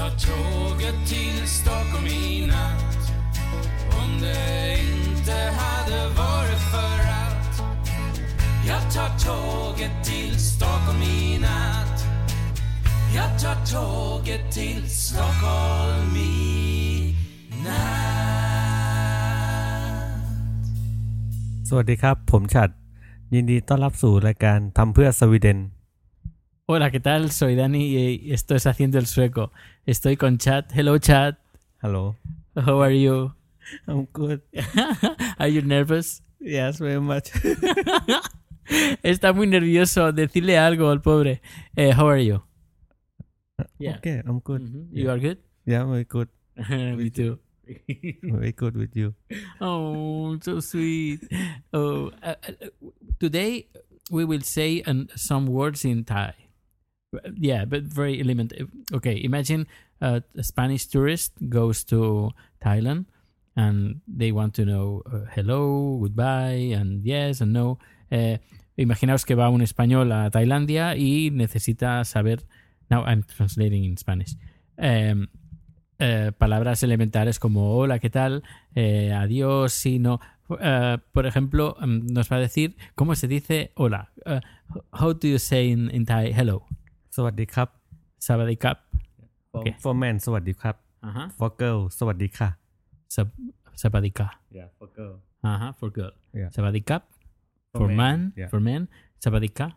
tar tåget till Stockholm i natt Om det inte hade varit för att Jag tar tåget till Stockholm i natt Jag tar tåget till Stockholm i natt สวัสดีครับ ผมฉัด ยินดีต้อนรับสู่รายการทำเพื่อสวีเดน Hola, ¿qué tal? Soy Dani y esto es Haciendo el Sueco. Estoy con Chat. Hello, Chat. Hello. How are you? I'm good. are you nervous? Yes, very much. Está muy nervioso. Decirle algo al pobre. Eh, how are you? Uh, yeah. Okay, I'm good. Mm -hmm. You yeah. are good? Yeah, I'm very good. Me too. very good with you. Oh, so sweet. Oh, uh, uh, today we will say an, some words in Thai. Yeah, but very elementary. Okay, imagine a Spanish tourist goes to Thailand and they want to know uh, hello, goodbye, and yes and no. Eh, imaginaos que va un español a Tailandia y necesita saber. Now I'm translating in Spanish. Em, eh, palabras elementares como hola, ¿qué tal? Eh, adiós, sí, no. Por ejemplo, mm, nos va a decir cómo se dice hola. How do you say in, in Thai hello? สวัสดีครับ Savadi kap. for, Okay. for man สวัสดีครับ Ajá. for girl สวัสดีค่ะ Sab- Sabadika. yeah for girl Ajá, for girl. Yeah. Sabadikap. For For, man, man. yeah. For men. Sabadika.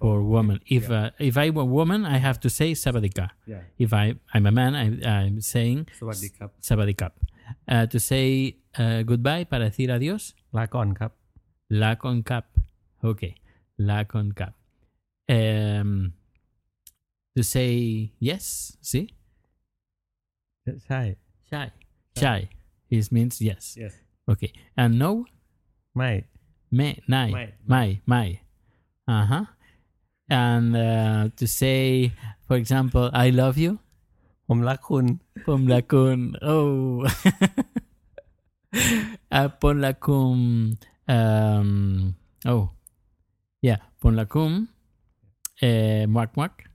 For woman. If uh, if I'm a woman, I have to say Sabadika. yeah If I I'm a man, I, I'm saying สวัสดีครับ Sabadikap. Uh, to say uh, goodbye para decir adiós. ลาก่อนครับ La con cap. Ok. La con cap. Um, to say yes. See? Shy. Shy. Shy. This means yes. Yes. Okay. And no? My. Me, nai, my. My. My. Uh huh. And uh, to say, for example, I love you. Pom lakun. Pom lakun. Oh. uh, pom lakum. Um, oh. Yeah. Pom lakum. Eh, uh, mark, mark.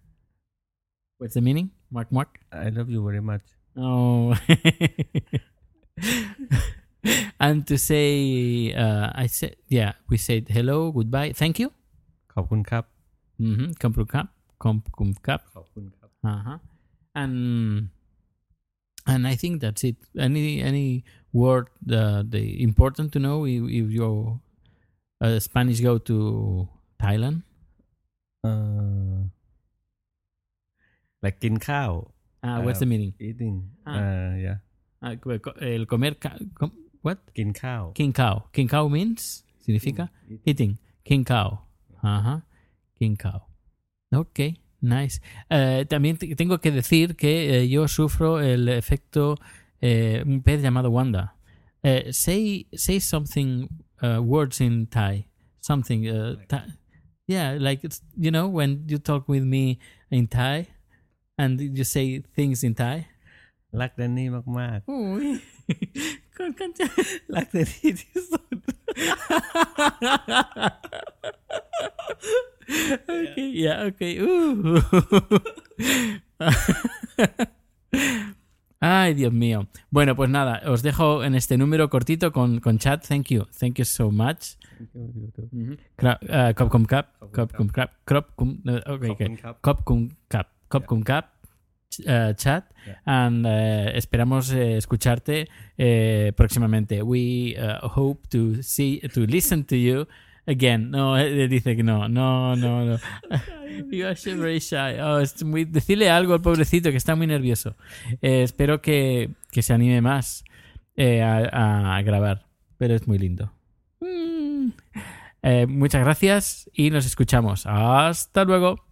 What's the meaning? Muak muak. I love you very much Oh. and to say, uh, I said, yeah, we said hello, goodbye, thank you. ขอบคุณครับ Mm-hmm. Komprukkap. Komprukkap. ขอบคุณครับ Uh-huh. And and I think that's it. Any any word uh, the important to know if, if you uh, Spanish go to Thailand? เอ่อ like กินข้าว Uh, what's the meaning? eating Ah. เอ่อ yeah Uh, co- co- el comer ca- com- what? กินข้าว King cow. King cow means significa eating. King cow. Ajá. King cow. Ok, nice. Eh, también te- tengo que decir que eh, yo sufro el efecto eh, un pez llamado Wanda. Eh, say say something uh, words in Thai. Something. Uh, Thai. Yeah, like it's, you know when you talk with me in Thai and you say things in Thai. รักแดนนี่มาก Uy. Con- con- ๆ รักแดนนี่ที่สุด Okay, yeah, okay. Uh. Ay, Dios mío. Bueno, pues nada, os dejo en este número cortito con, con chat. Thank you. Thank you so much. Cra- uh, Capcom Cap. Cop cum cap. Crop cum. no, okay, Cop okay. cum cap. Cop cum cap. Cop cum cap. uh, chat and uh, esperamos eh, escucharte eh, próximamente. We uh, hope to see to listen to you again. No, eh, dice que no, no, no, no. you are so very shy. Oh, es muy, decirle algo al pobrecito que está muy nervioso. Eh, espero que, que se anime más eh, a, a grabar, pero es muy lindo. Mm. Eh, muchas gracias y nos escuchamos. Hasta luego.